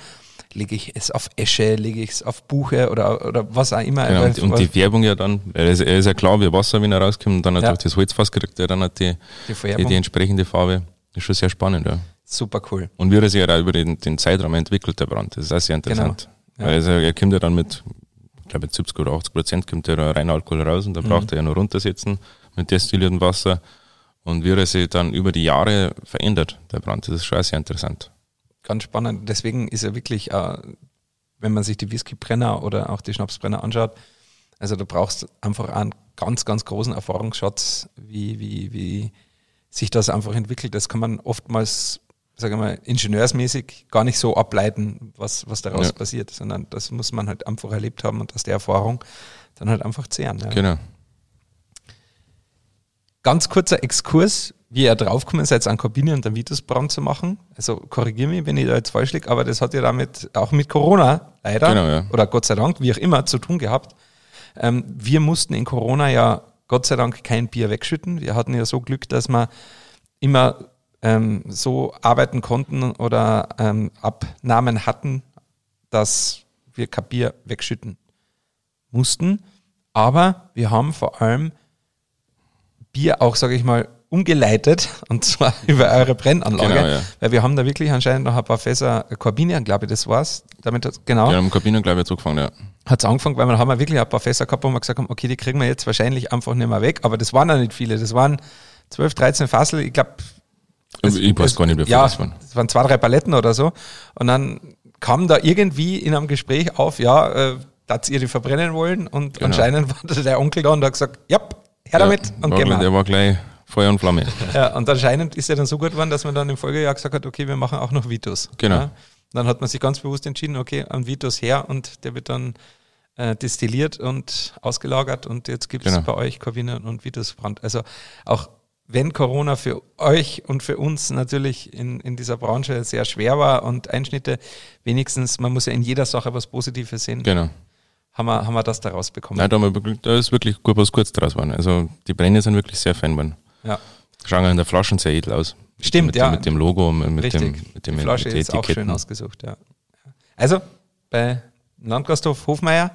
Lege ich es auf Esche, lege ich es auf Buche oder, oder was auch immer. Genau, und, und die Färbung ja dann, er ist ja klar wie Wasser, wenn er rauskommt, und dann Ja. natürlich das Holzfass kriegt er dann hat die, die die, entsprechende Farbe. Das ist schon sehr spannend, ja. Super cool. Und wie er sich ja auch über den, den Zeitraum entwickelt, der Brand. Das ist auch sehr Genau. interessant. Ja. Also er kommt ja dann mit, ich glaube, mit 70 oder 80 Prozent kommt der rein Alkohol raus und da Mhm. braucht er ja noch runtersetzen mit destilliertem Wasser. Und wie er sich dann über die Jahre verändert, der Brand, das ist schon sehr interessant. Ganz spannend. Deswegen ist er wirklich, äh, wenn man sich die Whiskybrenner oder auch die Schnapsbrenner anschaut, also du brauchst einfach einen ganz, ganz großen Erfahrungsschatz, wie, wie, wie sich das einfach entwickelt. Das kann man oftmals, sagen wir mal, ingenieursmäßig gar nicht so ableiten, was, was daraus Ja. passiert, sondern das muss man halt einfach erlebt haben und aus der Erfahrung dann halt einfach zehren. Ja. Genau. Ganz kurzer Exkurs, wie ihr draufgekommen seid, an Corbini und den Vitusbrand zu machen. Also korrigiere mich, wenn ich da jetzt falsch liege, aber das hat ja damit auch mit Corona leider Genau, ja. oder Gott sei Dank, wie auch immer, zu tun gehabt. Ähm, wir mussten in Corona ja Gott sei Dank kein Bier wegschütten. Wir hatten ja so Glück, dass wir immer ähm, so arbeiten konnten oder ähm, Abnahmen hatten, dass wir kein Bier wegschütten mussten. Aber wir haben vor allem Bier auch, sage ich mal, umgeleitet und zwar über eure Brennanlage, Genau, ja. weil wir haben da wirklich anscheinend noch ein paar Fässer Corbinian, glaube ich, das war's. Damit hat, genau, Ja, im Kabinen, glaube ich, hat angefangen, ja. hat's angefangen, weil wir haben ja wirklich ein paar Fässer gehabt, wo wir gesagt haben, okay, die kriegen wir jetzt wahrscheinlich einfach nicht mehr weg, aber das waren ja nicht viele, das waren 12, 13 Fassel, ich glaube, ich weiß gar nicht, wie viel ja, das waren. das waren zwei, drei Paletten oder so. Und dann kam da irgendwie in einem Gespräch auf, ja, äh, dass ihr die verbrennen wollen. Und Genau. anscheinend war der Onkel da und hat gesagt, ja, her damit und war gehen wir. Der war gleich Feuer und Flamme. Ja, und anscheinend ist er dann so gut geworden, dass man dann im Folgejahr gesagt hat, okay, wir machen auch noch Vitus. Genau. Ja. Dann hat man sich ganz bewusst entschieden, okay, ein Vitus her und der wird dann äh, destilliert und ausgelagert und jetzt gibt es Genau. bei euch Corvina und Vitusbrand. Also auch wenn Corona für euch und für uns natürlich in, in dieser Branche sehr schwer war und Einschnitte, wenigstens, man muss ja in jeder Sache was Positives sehen, Genau. haben, wir, haben wir das daraus bekommen. Nein, da, haben wir da ist wirklich gut was Gutes draus geworden. Also die Brände sind wirklich sehr fein geworden. Ja, Schauen auch in der Flaschen sehr edel aus. Stimmt, mit ja. Mit dem Logo, mit, mit richtig. dem, mit dem Die Flasche mit ist auch schön ausgesucht, ja. Also bei Landgasthof Hofmeier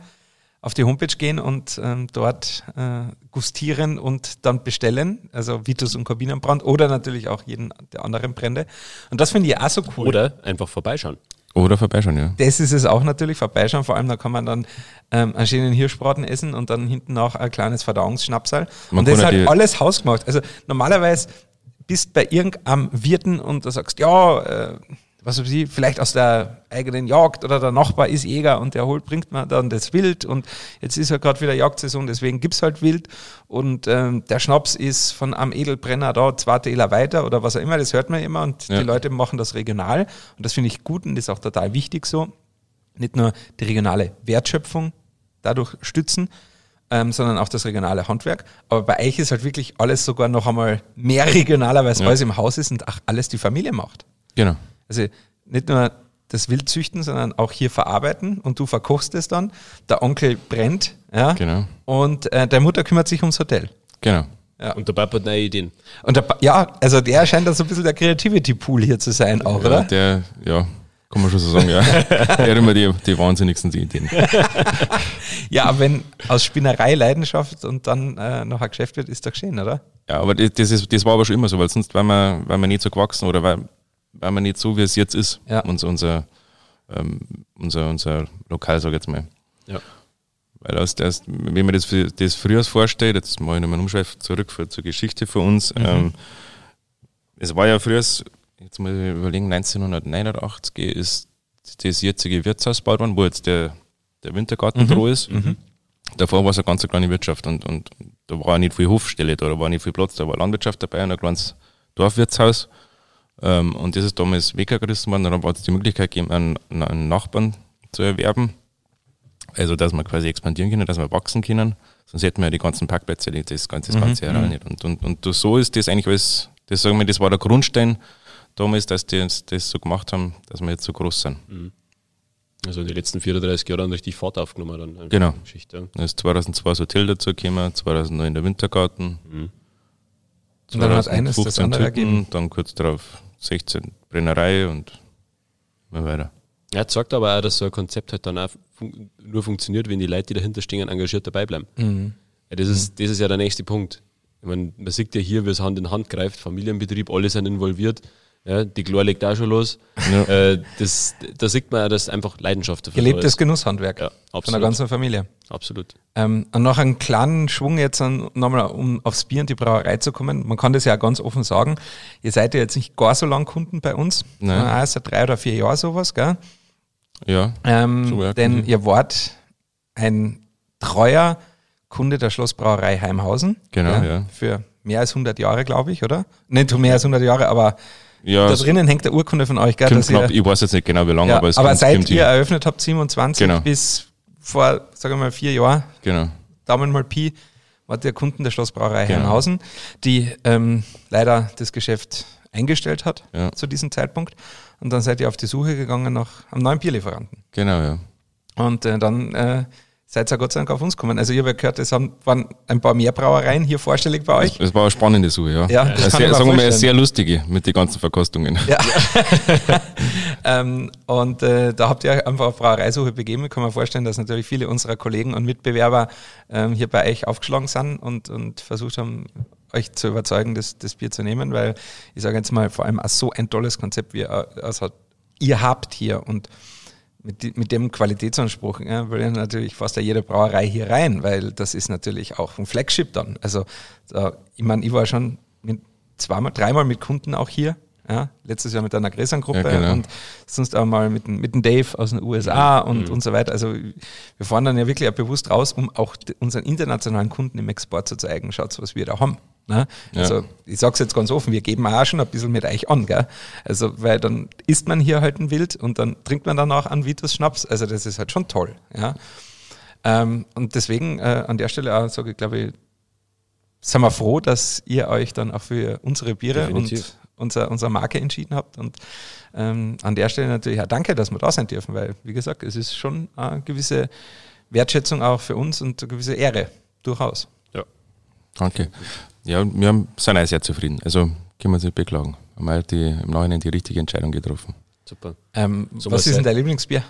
auf die Homepage gehen und ähm, dort äh, gustieren und dann bestellen. Also Vitus und Kabinenbrand oder natürlich auch jeden der anderen Brände. Und das finde ich auch so cool. Oder einfach vorbeischauen. Oder vorbeischauen, ja. Das ist es auch natürlich, vorbeischauen. Vor allem, da kann man dann ähm, einen schönen Hirschbraten essen und dann hinten auch ein kleines Verdauungsschnapsal. Man und das ist halt alles hausgemacht. Also normalerweise bist bei irgendeinem Wirten und da sagst, ja, äh, was weiß ich, vielleicht aus der eigenen Jagd oder der Nachbar ist Jäger und der holt, bringt man dann das Wild und jetzt ist ja gerade wieder Jagdsaison, deswegen gibt's halt Wild und ähm, der Schnaps ist von am Edelbrenner da zwei Täler weiter oder was auch immer, das hört man immer und Ja. die Leute machen das regional und das finde ich gut und das ist auch total wichtig so nicht nur die regionale Wertschöpfung dadurch stützen, ähm, sondern auch das regionale Handwerk. Aber bei euch ist halt wirklich alles sogar noch einmal mehr regionaler, weil es Ja. alles im Haus ist und auch alles die Familie macht. Genau. Also nicht nur das Wild züchten, sondern auch hier verarbeiten und du verkochst es dann. Der Onkel brennt, ja, Genau. und äh, der Mutter kümmert sich ums Hotel. Genau. Und der Papa hat neue Ideen. Und der, Pa- ja, also der scheint da so ein bisschen der Creativity-Pool hier zu sein auch, Ja, oder? der, ja, kann man schon so sagen, ja. der hat immer die, die wahnsinnigsten Ideen. Ja, aber wenn aus Spinnerei Leidenschaft und dann äh, noch ein Geschäft wird, ist doch geschehen, oder? Ja, aber das, das, ist, das war aber schon immer so, weil sonst wären wir, wären wir nicht so gewachsen oder weil, weil wir nicht so, wie es jetzt ist. Ja. Unser, unser, ähm, unser, unser Lokal, sag ich jetzt mal. Ja. Weil aus das, wenn man das, das früher vorstellt, jetzt mache ich nochmal einen Umschweif zurück für, zur Geschichte für uns. Ähm, es war ja früher, jetzt muss ich überlegen, 1989 ist das jetzige Wirtshaus gebaut worden, wo jetzt der, der Wintergarten dran ist. Davor war es eine ganz kleine Wirtschaft und, und da war nicht viel Hofstelle, da, da war nicht viel Platz, da war Landwirtschaft dabei und ein kleines Dorfwirtshaus. Ähm, und das ist damals weggerissen worden, dann hat es die Möglichkeit gegeben, einen, einen Nachbarn zu erwerben. Also, dass wir quasi expandieren können, dass wir wachsen können. Sonst hätten wir ja die ganzen Parkplätze, die- das ganze, das ganze Areal nicht. Und, und, und so ist das eigentlich alles, das sagen wir, das war der Grundstein damals, dass die uns das so gemacht haben, dass wir jetzt so groß sind. Also in den letzten 34 Jahren richtig Fahrt aufgenommen. Dann Genau. die Geschichte, ja. Dann ist 2002 das Hotel dazu gekommen, 2009 der Wintergarten. Und dann hat eines das 2015 andere Tüten, ergeben. Dann kurz darauf 16 Brennerei und immer weiter. Er sagt aber auch, dass so ein Konzept halt dann auch fun nur funktioniert, wenn die Leute, die dahinter stehen, engagiert dabei bleiben. Mhm. Ja, das, ist, das ist ja der nächste Punkt. Ich meine, man sieht ja hier, wie es Hand in Hand greift, Familienbetrieb, alle sind involviert. Ja, die Chlor legt auch schon los. Ja. Äh, das, da sieht man, dass einfach Leidenschaft dafür da Gelebtes ist. Genusshandwerk Ja, von der ganzen Familie. Absolut. Ähm, und noch einen kleinen Schwung jetzt nochmal, um aufs Bier und die Brauerei zu kommen. Man kann das ja auch ganz offen sagen. Ihr seid ja jetzt nicht gar so lang Kunden bei uns. Nein. Erst seit drei oder vier Jahren sowas, gell? Ja, Ähm, So denn ihr wart ein treuer Kunde der Schlossbrauerei Heimhausen. Genau, ja. Für mehr als 100 Jahre, glaube ich, oder? Nicht mehr als 100 Jahre, aber ja da drinnen hängt der Urkunde von euch, gell? dass knapp, ihr, ich weiß jetzt nicht genau wie lange, ja, aber es aber seit ihr eröffnet habt, 27 Genau. bis vor, sagen wir mal, vier Jahren, Genau. Daumen mal Pi, wart ihr Kunden der Schlossbrauerei Genau. Herrenhausen, die ähm, leider das Geschäft eingestellt hat Ja. zu diesem Zeitpunkt. Und dann seid ihr auf die Suche gegangen nach einem neuen Bierlieferanten. Genau, ja. Und äh, dann äh, seid ihr Gott sei Dank auf uns gekommen. Also ich habe ja gehört, es haben, waren ein paar mehr Brauereien hier vorstellig bei euch. Es war eine spannende Suche, ja. Ja, das kann sehr, sagen wir mal, eine sehr lustige mit den ganzen Verkostungen. Ja. ähm, und äh, da habt ihr einfach auf Brauereisuche begeben. Ich kann mir vorstellen, dass natürlich viele unserer Kollegen und Mitbewerber ähm, hier bei euch aufgeschlagen sind und, und versucht haben, euch zu überzeugen, das, das Bier zu nehmen, weil ich sage jetzt mal, vor allem auch so ein tolles Konzept, wie ihr, also ihr habt hier und mit, mit dem Qualitätsanspruch ja, will ja natürlich fast ja jede Brauerei hier rein, weil das ist natürlich auch ein Flagship dann. Also da, ich meine, ich war schon mit zweimal, dreimal mit Kunden auch hier. Ja, letztes Jahr mit einer Gräsern-Gruppe Ja, genau. und sonst auch mal mit, dem- mit dem Dave aus den USA und, und so weiter. Also wir fahren dann ja wirklich auch bewusst raus, um auch unseren internationalen Kunden im Export zu zeigen, schaut was wir da haben. Ne? Ja. Also ich sag's jetzt ganz offen, wir geben auch schon ein bisschen mit euch an, gell? Also, weil dann isst man hier halt ein Wild und dann trinkt man danach an Vitus Schnaps. Also das ist halt schon toll, ja. Ähm, und deswegen äh, an der Stelle auch sage ich, glaube ich, sind wir froh, dass ihr euch dann auch für unsere Biere Definitiv. und unser, unsere Marke entschieden habt. Und ähm, an der Stelle natürlich auch danke, dass wir da sein dürfen, weil, wie gesagt, es ist schon eine gewisse Wertschätzung auch für uns und eine gewisse Ehre, durchaus. Ja. Danke. Ja, wir haben, sind auch sehr zufrieden. Also können wir uns nicht beklagen. Wir haben halt die, im Nachhinein die richtige Entscheidung getroffen. Super. Ähm, So was ist denn dein Lieblingsbier?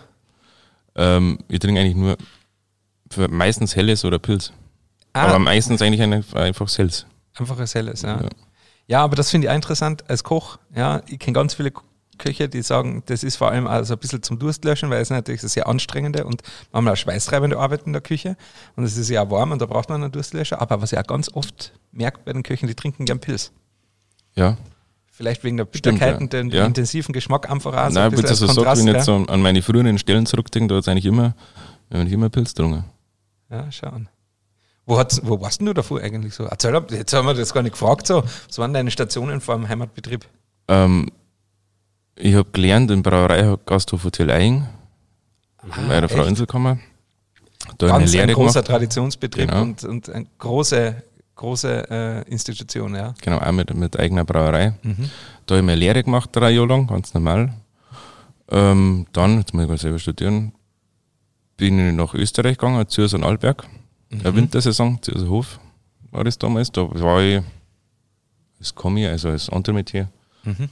Ähm, ich trinke eigentlich nur für meistens Helles oder Pilz. Ah. Aber meistens eigentlich eine, einfach Helles. Einfaches Helles, ja. Ja. Ja, aber das finde ich auch interessant als Koch. Ja, ich kenne ganz viele Köche, die sagen, das ist vor allem also ein bisschen zum Durstlöschen, weil es natürlich eine sehr anstrengende und manchmal auch schweißtreibende Arbeit in der Küche. Und es ist ja auch warm und da braucht man einen Durstlöscher. Aber was ich auch ganz oft merkt bei den Köchen, die trinken gern Pilz. Ja. Vielleicht wegen der Bitterkeit ja. und den Ja. intensiven Geschmack einfach auch. so Nein, ein wenn ich so sagt, wenn ich jetzt so an meine früheren Stellen zurückdenke, da hat es eigentlich immer, wir haben immer Pilz getrunken. Ja, schauen. Wo, wo warst denn du davor eigentlich so? Erzähl, ab, jetzt haben wir das gar nicht gefragt. So. Was waren deine Stationen vor dem Heimatbetrieb? Ähm, ich habe gelernt im Brauerei Gasthof Hotel Eying, bei der Frau Ah? Inselkammer. Da habe ich Ganz eine ein Lehre großer gemacht. Traditionsbetrieb Genau. und, und eine große, große äh, Institution, ja. Genau, auch mit, mit eigener Brauerei. Mhm. Da habe ich meine Lehre gemacht, drei Jahre lang, ganz normal. Ähm, dann, jetzt muss ich mal selber studieren, bin ich nach Österreich gegangen, zu und Alberg. Mhm. Eine Wintersaison, zu Hof war das damals. Da war ich als Kommi, also als Entremetier. Mhm.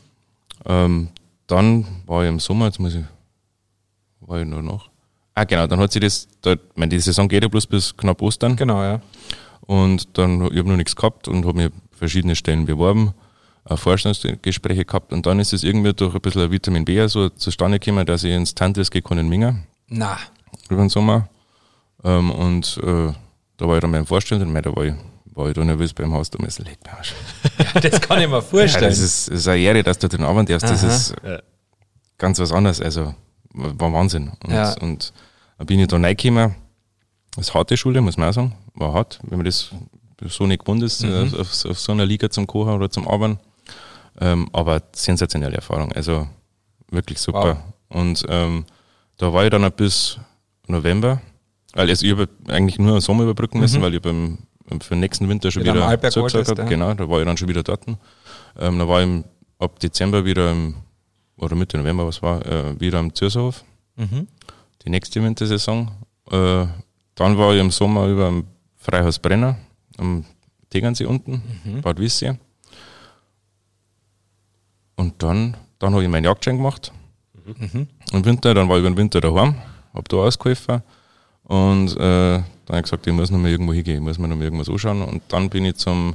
Ähm, dann war ich im Sommer, jetzt muss ich, war ich nur noch. Ah, genau, dann hat sich das, da, ich meine, die Saison geht ja bloß bis knapp Ostern. Genau, ja. Und dann, ich habe noch nichts gehabt und habe mir verschiedene Stellen beworben, auch Vorstellungsgespräche gehabt und dann ist es irgendwie durch ein bisschen Vitamin B so zustande gekommen, dass ich ins Tantres gekommen in Minga Na, über den Sommer. Ähm, und äh, da war ich dann beim Vorstellen und da war ich, war ich da nervös beim Haus, da muss ich leck mir am Arsch. das kann ich mir Ja, vorstellen. das, ist, das ist eine Ehre, dass du den arbeiten darfst. Das Aha. ist Ja. ganz was anderes. Also war Wahnsinn. Und, Ja. und dann bin ich da reingekommen. Das ist harte Schule, muss man auch sagen. War hart, wenn man das so nicht gewohnt ist, Mhm. auf, auf so einer Liga zum Kochen oder zum Arbeiten. Ähm, aber sensationelle Erfahrung. Also wirklich super. Und ähm, da war ich dann bis November. Weil also ich habe eigentlich nur den Sommer überbrücken müssen, weil ich beim, für den nächsten Winter schon Mhm. Wieder zugesagt habe. ja. Genau, da war ich dann schon wieder dort. Ähm, da war ich ab Dezember wieder im, oder Mitte November, was war, äh, wieder am Zürserhof, Mhm. die nächste Wintersaison. Äh, dann war ich im Sommer über am Freihaus Brenner, am Tegernsee unten, Mhm. Bad Wissia. Und dann, dann habe ich meinen Jagdschein gemacht. Mhm. Im Winter, dann war ich über den Winter daheim, habe da ausgeholfen und äh, dann habe ich gesagt, ich muss noch mal irgendwo hingehen, ich muss mir noch mal irgendwas anschauen. Und dann bin ich zum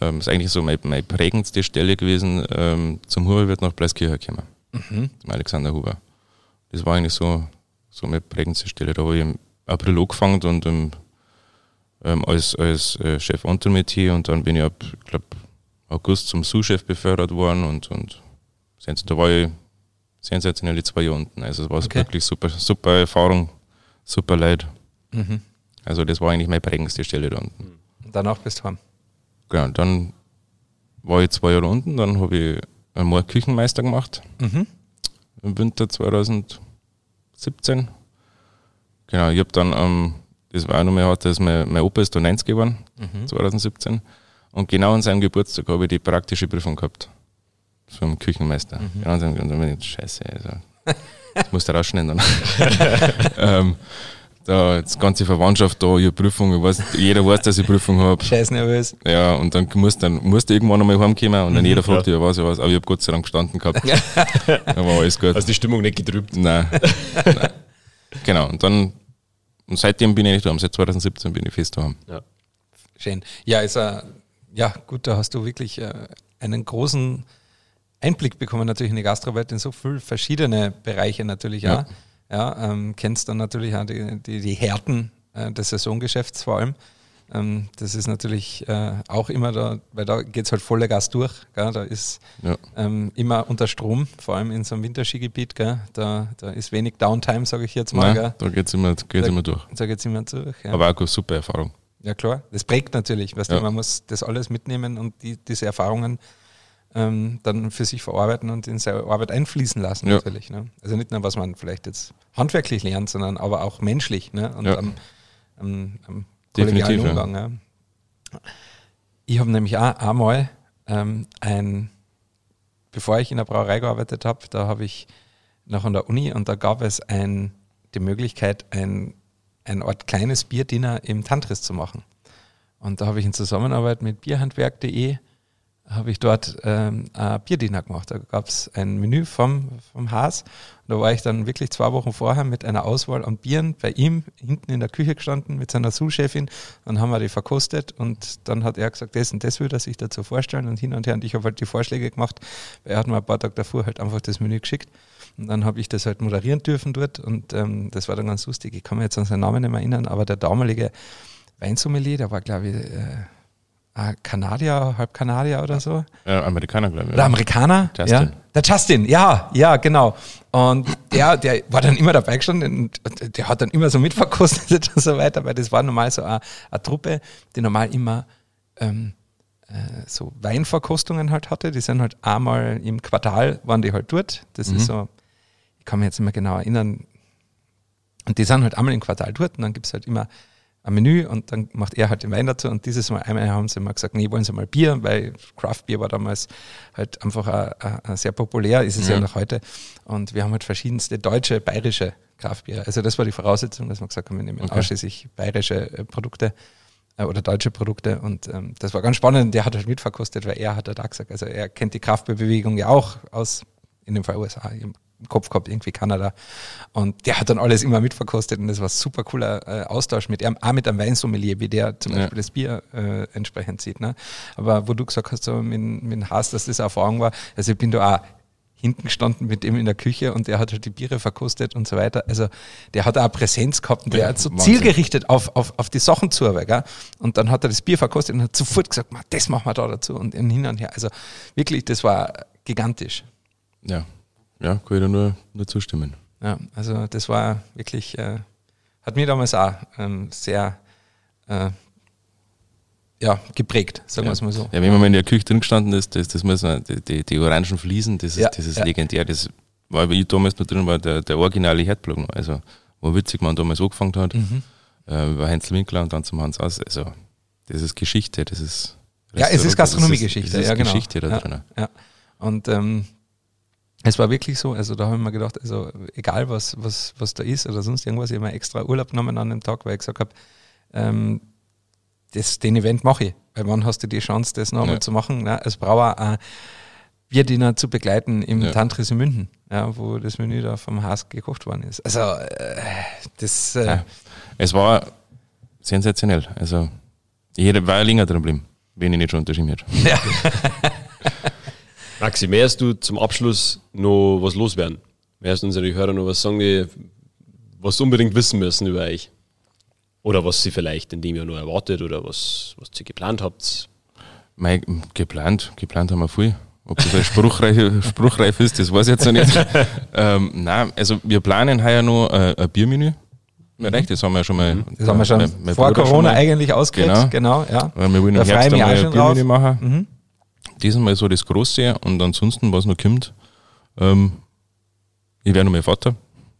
ähm, ist eigentlich so meine, meine prägendste Stelle gewesen, ähm, zum Huberwirt nach Pleiskirche gekommen. Mhm. Zum Alexander Huber. Das war eigentlich so, so meine prägendste Stelle. Da habe ich im April angefangen und im, ähm, als, als äh, Chef Untermetier und dann bin ich ab, ich glaube, August zum Sous-Chef befördert worden und, und da war ich sensationelle zwei Jahre unten. Also es war okay. wirklich super, super Erfahrung, super Leid. Mhm. Also das war eigentlich meine prägendste Stelle da unten. Danach bist du heim. Genau, dann war ich zwei Jahre unten, dann habe ich einmal Küchenmeister gemacht. Mhm. Im Winter 2017. Genau, ich habe dann, ähm, das war auch noch mehr hart, dass mein, mein Opa ist da 90 geworden, mhm. 2017. Und genau an seinem Geburtstag habe ich die praktische Prüfung gehabt. Vom Küchenmeister. Mhm. Genau an seinem Geburtstag. Scheiße, also. Das musst du rausschneiden. ähm, da die ganze Verwandtschaft da, ihre Prüfung, ich weiß, jeder weiß, dass ich Prüfung habe. Scheiß nervös. Ja, und dann musst dann musst du irgendwann einmal heimkommen und dann mhm, jeder fragt ja. dich, was ich was, aber ich habe Gott sei Dank gestanden gehabt. dann war alles gut. Hast die Stimmung nicht getrübt? Nein. Nein. Genau, und dann, und seitdem bin ich nicht da, seit 2017 bin ich fest da. Ja. Schön. Ja, ist äh, ja gut, da hast du wirklich äh, einen großen Einblick bekommen, natürlich in die Gastrowelt in so viele verschiedene Bereiche natürlich ja. auch. Ja, ähm, kennst dann natürlich auch die, die, die Härten äh, des Saisongeschäfts vor allem. Ähm, das ist natürlich äh, auch immer da, weil da geht es halt voller Gas durch. Gell? Da ist ja. ähm, immer unter Strom, vor allem in so einem Winterskigebiet. Gell? Da, da ist wenig Downtime, sage ich jetzt mal. Nein, da geht es immer, geht's da, immer durch. Da geht es immer durch. Ja. Aber auch eine super Erfahrung. Ja klar, das prägt natürlich. Weißt ja. du, man muss das alles mitnehmen und die, diese Erfahrungen ähm, dann für sich verarbeiten und in seine Arbeit einfließen lassen ja. natürlich. Ne? Also nicht nur, was man vielleicht jetzt handwerklich lernt, sondern aber auch menschlich ne? und ja. am, am, am kollegialen Umgang. Ja. Ich habe nämlich auch einmal ähm, ein, bevor ich in der Brauerei gearbeitet habe, da habe ich noch an der Uni und da gab es ein, die Möglichkeit, ein, ein Art kleines Bierdiener im Tantris zu machen. Und da habe ich in Zusammenarbeit mit bierhandwerk.de habe ich dort ähm, Bierdiener gemacht. Da gab es ein Menü vom, vom Haas. Und da war ich dann wirklich zwei Wochen vorher mit einer Auswahl an Bieren bei ihm hinten in der Küche gestanden mit seiner Sous-Chefin. Dann haben wir die verkostet und dann hat er gesagt, das und das würde er sich dazu vorstellen und hin und her. Und ich habe halt die Vorschläge gemacht, er hat mir ein paar Tage davor halt einfach das Menü geschickt. Und dann habe ich das halt moderieren dürfen dort und ähm, das war dann ganz lustig. Ich kann mich jetzt an seinen Namen nicht mehr erinnern, aber der damalige Weinsommelier, der war glaube ich... Äh, Kanadier, halb Kanadier oder so. Ja, Amerikaner, glaube ich. Oder Amerikaner? Justin. Ja. Der Justin, ja, ja, genau. Und der, der war dann immer dabei gestanden und der hat dann immer so mitverkostet und so weiter, weil das war normal so eine, eine Truppe, die normal immer ähm, äh, so Weinverkostungen halt hatte. Die sind halt einmal im Quartal, waren die halt dort. Das mhm. ist so, ich kann mich jetzt nicht mehr genau erinnern. Und die sind halt einmal im Quartal dort und dann gibt es halt immer ein Menü und dann macht er halt den Wein dazu. Und dieses Mal einmal haben sie mal gesagt, nee, wollen sie mal Bier, weil Craft Beer war damals halt einfach a, a, a sehr populär, ist es ja. ja noch heute. Und wir haben halt verschiedenste deutsche, bayerische Kraftbiere. Also das war die Voraussetzung, dass wir gesagt haben, wir nehmen okay. ausschließlich bayerische äh, Produkte äh, oder deutsche Produkte. Und ähm, das war ganz spannend. Der hat halt mitverkostet, weil er hat halt auch gesagt, also er kennt die Kraftbierbewegung ja auch aus, in dem Fall USA, Kopf gehabt, irgendwie Kanada. Und der hat dann alles immer mitverkostet und das war super cooler äh, Austausch mit ihm, auch mit einem Weinsommelier, wie der zum Beispiel das Bier äh, entsprechend sieht. Ne? Aber wo du gesagt hast, so mit, mit Haas, dass das Erfahrung war, also ich bin da auch hinten gestanden mit ihm in der Küche und der hat halt die Biere verkostet und so weiter. Also der hat auch Präsenz gehabt und der hat so Wahnsinn. zielgerichtet auf, auf, auf die Sachen zu. Gell? Und dann hat er das Bier verkostet und hat sofort gesagt, das machen wir da dazu und hin und her. Also wirklich, das war gigantisch. Ja, ja, kann ich da nur, nur zustimmen. Ja, also das war wirklich, äh, hat mir damals auch ähm, sehr äh, ja, geprägt, sagen ja. wir es mal so. Ja, wenn man mal in der Küche drin gestanden ist, das, das muss man, die, die orangen Fliesen, das ist, ja, das ist ja. legendär. Das war, wie ich damals noch drin war, der, der originale Herdblock noch. Also, wo witzig man damals angefangen hat, mhm. äh, über Heinzel Winkler und dann zum Hans Aus. Also, das ist Geschichte, das ist. Ja, es ist Gastronomiegeschichte, ja, genau. Geschichte da drin. Ja. Und ähm, es war wirklich so, also da habe ich mir gedacht, also egal was, was, was da ist oder sonst irgendwas, ich habe mir extra Urlaub genommen an dem Tag, weil ich gesagt habe, ähm, das, den Event mache ich. Weil wann hast du die Chance, das nochmal ja. zu machen? Ne? Als Brauer ein Bierdiener zu begleiten im ja. Tantris in München, ja, wo das Menü da vom Haas gekocht worden ist. Also äh, das äh, ja. Es war sensationell. Also jeder war länger drin geblieben. wenn ich nicht schon unterschrieben hätte. Ja. Maxi, möchtest du zum Abschluss noch was loswerden? Möchtest du unsere Hörer noch was sagen, die was sie unbedingt wissen müssen über euch? Oder was sie vielleicht in dem Jahr noch erwartet oder was, was ihr geplant habt? Mein, geplant, geplant haben wir viel. Ob das ein spruchreif, spruchreif ist, das weiß ich jetzt noch nicht. ähm, nein, also wir planen heuer noch äh, ein Biermenü. Mhm. Das haben wir schon mal. Das haben wir schon mein- mein vor Bruder Corona schon mal. eigentlich ausgewählt. Genau. Genau, ja. Weil wir wollen Da im Herbst ein schon drauf. Biermenü machen. Diesmal so das Große und ansonsten, was noch kommt, ähm, ich werde noch mein Vater.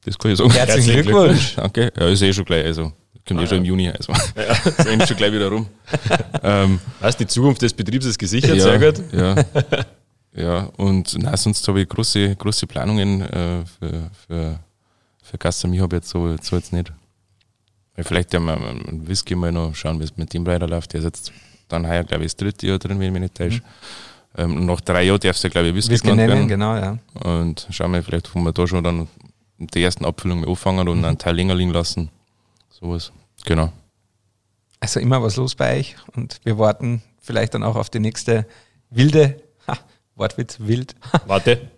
Das kann ich sagen. Herzlichen Herzlichen Glückwunsch. Danke. Ja, ist eh schon gleich. Also, kommt eh schon im Juni. Also, ist eh schon gleich wieder rum. ähm, Weißt die Zukunft des Betriebs ist gesichert, ja, sehr gut. Ja, ja. und na, sonst habe ich große, große Planungen äh, für, für, für Gastronomie habe ich jetzt so, so jetzt nicht. Vielleicht ja mal einen Whisky mal noch schauen, wie es mit dem weiterläuft. Der ist jetzt dann heuer, glaube ich, das dritte Jahr drin, wenn ich mich nicht täusche. Ähm, nach drei Jahren darfst du, glaube ich, Whisky, genannt nennen, werden. genau, ja. Und schauen wir, vielleicht wollen wir da schon dann die ersten Abfüllungen anfangen und einen Teil länger liegen lassen. Sowas. Genau. Also immer was los bei euch und wir warten vielleicht dann auch auf die nächste wilde, ha, Wortwitz, wild, Warte.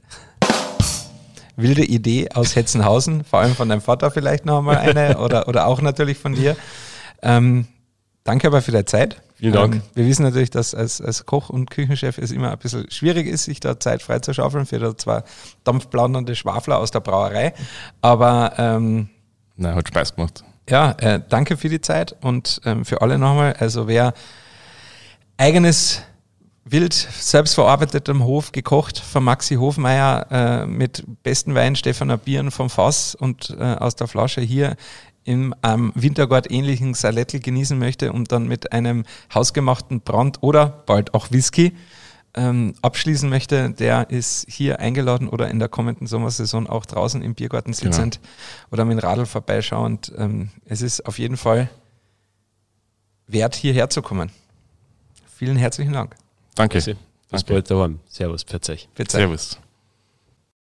wilde Idee aus Hetzenhausen, vor allem von deinem Vater vielleicht noch einmal eine oder, oder auch natürlich von dir. Ähm, danke aber für deine Zeit. Vielen Dank. Ähm, wir wissen natürlich, dass als, als Koch und Küchenchef es immer ein bisschen schwierig ist, sich da Zeit freizuschaufeln für da zwar dampfplaudernde Schwafler aus der Brauerei. Aber ähm, Na, hat Spaß gemacht. ja, äh, danke für die Zeit und ähm, für alle nochmal. Also wer eigenes Wild selbst verarbeitet am Hof gekocht von Maxi Hofmeier äh, mit besten Wein Stefaner Bieren vom Fass und äh, aus der Flasche hier im ähm, Wintergart ähnlichen Salettel genießen möchte und dann mit einem hausgemachten Brand oder bald auch Whisky ähm, abschließen möchte, der ist hier eingeladen oder in der kommenden Sommersaison auch draußen im Biergarten sitzend oder mit dem Radl vorbeischauend. Ähm, es ist auf jeden Fall wert, hierher zu kommen. Vielen herzlichen Dank. Danke. Bis bald daheim. Servus, pfiat euch. Servus.